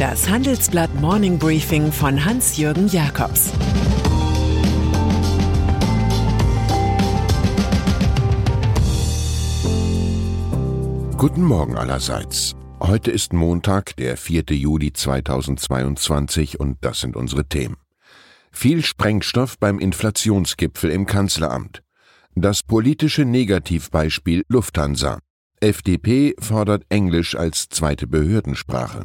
Das Handelsblatt Morning Briefing von Hans-Jürgen Jakobs Guten Morgen allerseits. Heute ist Montag, der 4. Juli 2022 und das sind unsere Themen. Viel Sprengstoff beim Inflationsgipfel im Kanzleramt. Das politische Negativbeispiel Lufthansa. FDP fordert Englisch als zweite Behördensprache.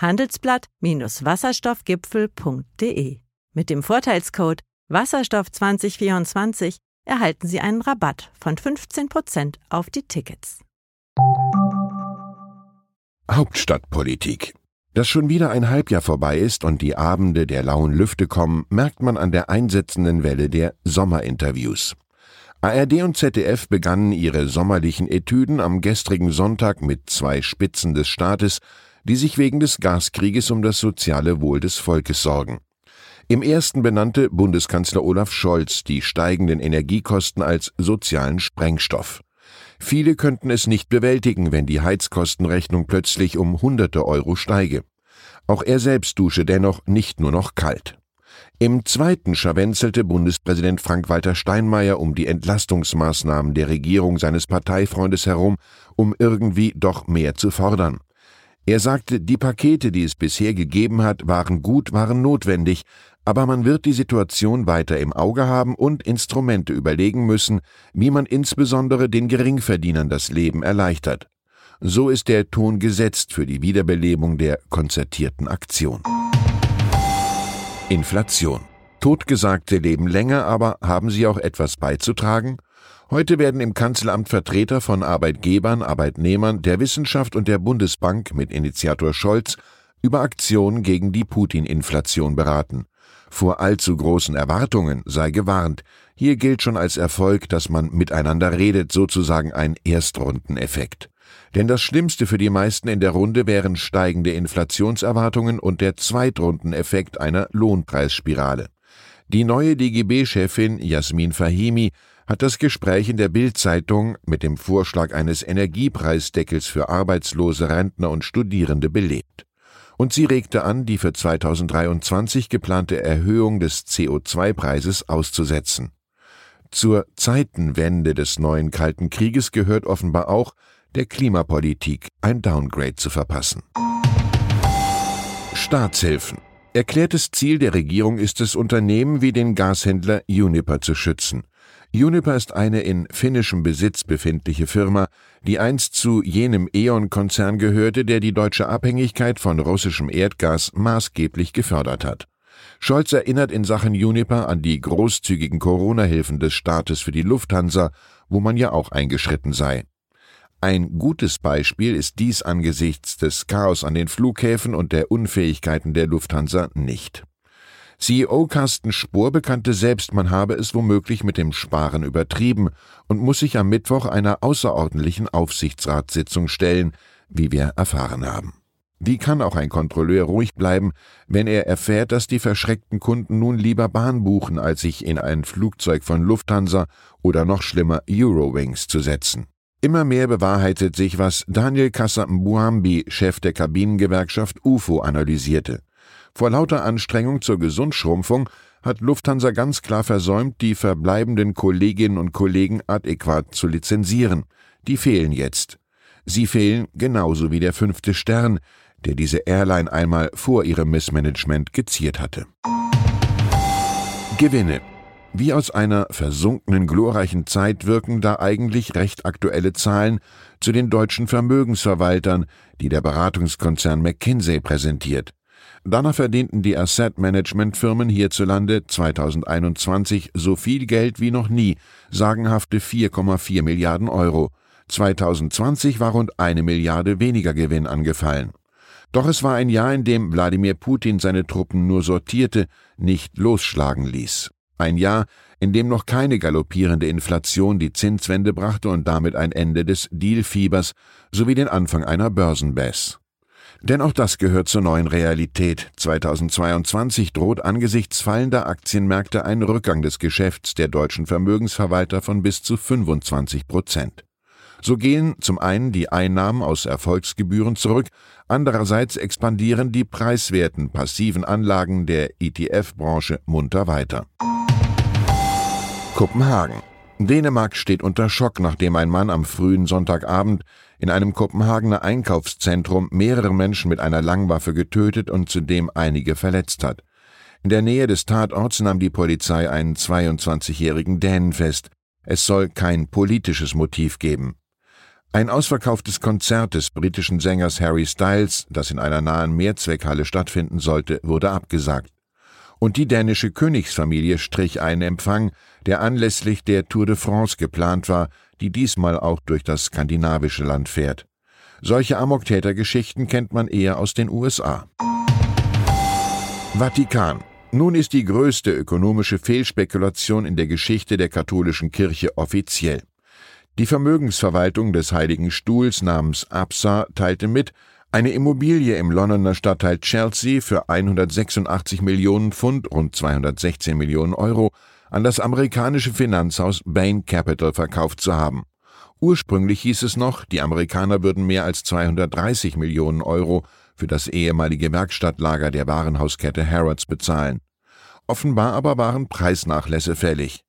handelsblatt-wasserstoffgipfel.de. Mit dem Vorteilscode Wasserstoff 2024 erhalten Sie einen Rabatt von 15% auf die Tickets. Hauptstadtpolitik. Dass schon wieder ein Halbjahr vorbei ist und die Abende der lauen Lüfte kommen, merkt man an der einsetzenden Welle der Sommerinterviews. ARD und ZDF begannen ihre sommerlichen Etüden am gestrigen Sonntag mit zwei Spitzen des Staates, die sich wegen des Gaskrieges um das soziale Wohl des Volkes sorgen. Im ersten benannte Bundeskanzler Olaf Scholz die steigenden Energiekosten als sozialen Sprengstoff. Viele könnten es nicht bewältigen, wenn die Heizkostenrechnung plötzlich um hunderte Euro steige. Auch er selbst dusche dennoch nicht nur noch kalt. Im zweiten scharwenzelte Bundespräsident Frank-Walter Steinmeier um die Entlastungsmaßnahmen der Regierung seines Parteifreundes herum, um irgendwie doch mehr zu fordern. Er sagte, die Pakete, die es bisher gegeben hat, waren gut, waren notwendig, aber man wird die Situation weiter im Auge haben und Instrumente überlegen müssen, wie man insbesondere den Geringverdienern das Leben erleichtert. So ist der Ton gesetzt für die Wiederbelebung der konzertierten Aktion. Inflation. Totgesagte leben länger, aber haben sie auch etwas beizutragen? Heute werden im Kanzleramt Vertreter von Arbeitgebern, Arbeitnehmern, der Wissenschaft und der Bundesbank mit Initiator Scholz über Aktionen gegen die Putin-Inflation beraten. Vor allzu großen Erwartungen sei gewarnt. Hier gilt schon als Erfolg, dass man miteinander redet, sozusagen ein Erstrundeneffekt. Denn das Schlimmste für die meisten in der Runde wären steigende Inflationserwartungen und der Zweitrundeneffekt einer Lohnpreisspirale. Die neue DGB-Chefin Jasmin Fahimi hat das Gespräch in der Bild-Zeitung mit dem Vorschlag eines Energiepreisdeckels für Arbeitslose, Rentner und Studierende belebt. Und sie regte an, die für 2023 geplante Erhöhung des CO2-Preises auszusetzen. Zur Zeitenwende des neuen Kalten Krieges gehört offenbar auch, der Klimapolitik ein Downgrade zu verpassen. Staatshilfen. Erklärtes Ziel der Regierung ist es, Unternehmen wie den Gashändler Uniper zu schützen. Uniper ist eine in finnischem Besitz befindliche Firma, die einst zu jenem E.ON-Konzern gehörte, der die deutsche Abhängigkeit von russischem Erdgas maßgeblich gefördert hat. Scholz erinnert in Sachen Uniper an die großzügigen Corona-Hilfen des Staates für die Lufthansa, wo man ja auch eingeschritten sei. Ein gutes Beispiel ist dies angesichts des Chaos an den Flughäfen und der Unfähigkeiten der Lufthansa nicht. CEO Carsten Spohr bekannte selbst, man habe es womöglich mit dem Sparen übertrieben und muss sich am Mittwoch einer außerordentlichen Aufsichtsratssitzung stellen, wie wir erfahren haben. Wie kann auch ein Kontrolleur ruhig bleiben, wenn er erfährt, dass die verschreckten Kunden nun lieber Bahn buchen, als sich in ein Flugzeug von Lufthansa oder noch schlimmer Eurowings zu setzen? Immer mehr bewahrheitet sich, was Daniel Kassambuambi, Chef der Kabinengewerkschaft UFO, analysierte. Vor lauter Anstrengung zur Gesundschrumpfung hat Lufthansa ganz klar versäumt, die verbleibenden Kolleginnen und Kollegen adäquat zu lizenzieren. Die fehlen jetzt. Sie fehlen genauso wie der fünfte Stern, der diese Airline einmal vor ihrem Missmanagement geziert hatte. Gewinne. Wie aus einer versunkenen glorreichen Zeit wirken da eigentlich recht aktuelle Zahlen zu den deutschen Vermögensverwaltern, die der Beratungskonzern McKinsey präsentiert. Danach verdienten die Asset-Management-Firmen hierzulande 2021 so viel Geld wie noch nie, sagenhafte 4,4 Milliarden Euro. 2020 war rund eine Milliarde weniger Gewinn angefallen. Doch es war ein Jahr, in dem Wladimir Putin seine Truppen nur sortierte, nicht losschlagen ließ. Ein Jahr, in dem noch keine galoppierende Inflation die Zinswende brachte und damit ein Ende des Dealfiebers sowie den Anfang einer Börsenbass. Denn auch das gehört zur neuen Realität. 2022 droht angesichts fallender Aktienmärkte ein Rückgang des Geschäfts der deutschen Vermögensverwalter von bis zu 25 Prozent. So gehen zum einen die Einnahmen aus Erfolgsgebühren zurück, andererseits expandieren die preiswerten passiven Anlagen der ETF-Branche munter weiter. Kopenhagen. Dänemark steht unter Schock, nachdem ein Mann am frühen Sonntagabend in einem Kopenhagener Einkaufszentrum mehrere Menschen mit einer Langwaffe getötet und zudem einige verletzt hat. In der Nähe des Tatorts nahm die Polizei einen 22-jährigen Dänen fest. Es soll kein politisches Motiv geben. Ein ausverkauftes Konzert des britischen Sängers Harry Styles, das in einer nahen Mehrzweckhalle stattfinden sollte, wurde abgesagt und die dänische Königsfamilie strich einen Empfang, der anlässlich der Tour de France geplant war, die diesmal auch durch das skandinavische Land fährt. Solche Amoktätergeschichten kennt man eher aus den USA. Vatikan. Nun ist die größte ökonomische Fehlspekulation in der Geschichte der katholischen Kirche offiziell. Die Vermögensverwaltung des Heiligen Stuhls namens APSA teilte mit, eine Immobilie im Londoner Stadtteil Chelsea für 186 Millionen Pfund, rund 216 Millionen Euro, an das amerikanische Finanzhaus Bain Capital verkauft zu haben. Ursprünglich hieß es noch, die Amerikaner würden mehr als 230 Millionen Euro für das ehemalige Werkstattlager der Warenhauskette Harrods bezahlen. Offenbar aber waren Preisnachlässe fällig.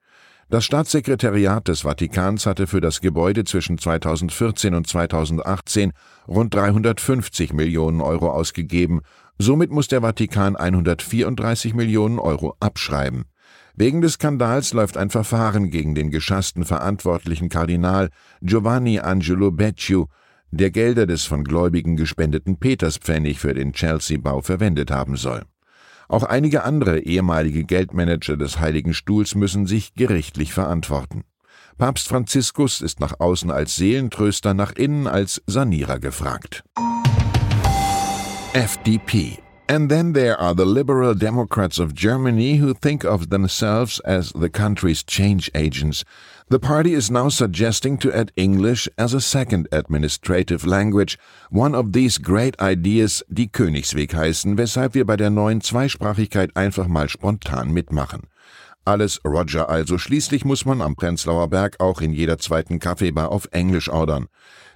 Das Staatssekretariat des Vatikans hatte für das Gebäude zwischen 2014 und 2018 rund 350 Millionen Euro ausgegeben. Somit muss der Vatikan 134 Millionen Euro abschreiben. Wegen des Skandals läuft ein Verfahren gegen den geschassten verantwortlichen Kardinal Giovanni Angelo Becciu, der Gelder des von Gläubigen gespendeten Peterspfennig für den Chelsea-Bau verwendet haben soll. Auch einige andere ehemalige Geldmanager des Heiligen Stuhls müssen sich gerichtlich verantworten. Papst Franziskus ist nach außen als Seelentröster, nach innen als Sanierer gefragt. FDP And then there are the liberal Democrats of Germany who think of themselves as the country's change agents. The party is now suggesting to add English as a second administrative language. One of these great ideas, die Königsweg heißen, weshalb wir bei der neuen Zweisprachigkeit einfach mal spontan mitmachen. Alles Roger also. Schließlich muss man am Prenzlauer Berg auch in jeder zweiten Kaffeebar auf Englisch ordern.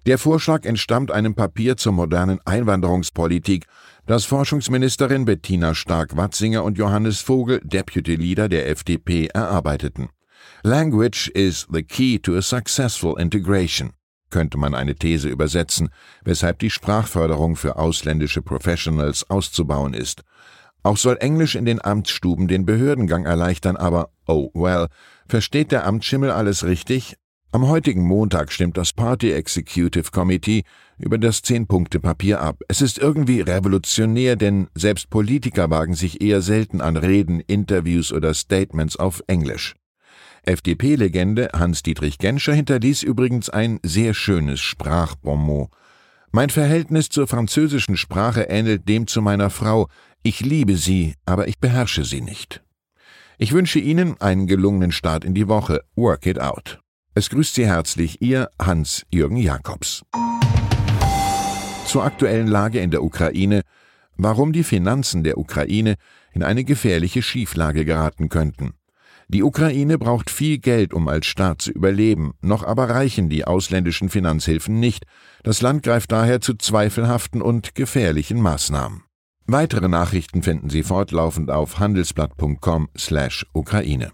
Der Vorschlag entstammt einem Papier zur modernen Einwanderungspolitik, das Forschungsministerin Bettina Stark-Watzinger und Johannes Vogel, Deputy Leader der FDP, erarbeiteten. Language is the key to a successful integration könnte man eine These übersetzen, weshalb die Sprachförderung für ausländische Professionals auszubauen ist. Auch soll Englisch in den Amtsstuben den Behördengang erleichtern, aber, oh well, versteht der Amtsschimmel alles richtig? Am heutigen Montag stimmt das Party Executive Committee über das Zehn-Punkte-Papier ab. Es ist irgendwie revolutionär, denn selbst Politiker wagen sich eher selten an Reden, Interviews oder Statements auf Englisch. FDP-Legende Hans-Dietrich Genscher hinterließ übrigens ein sehr schönes Sprachbonmot. Mein Verhältnis zur französischen Sprache ähnelt dem zu meiner Frau. Ich liebe sie, aber ich beherrsche sie nicht. Ich wünsche Ihnen einen gelungenen Start in die Woche. Work it out. Es grüßt Sie herzlich Ihr Hans-Jürgen Jakobs. Zur aktuellen Lage in der Ukraine, warum die Finanzen der Ukraine in eine gefährliche Schieflage geraten könnten. Die Ukraine braucht viel Geld, um als Staat zu überleben, noch aber reichen die ausländischen Finanzhilfen nicht. Das Land greift daher zu zweifelhaften und gefährlichen Maßnahmen. Weitere Nachrichten finden Sie fortlaufend auf handelsblatt.com/Ukraine.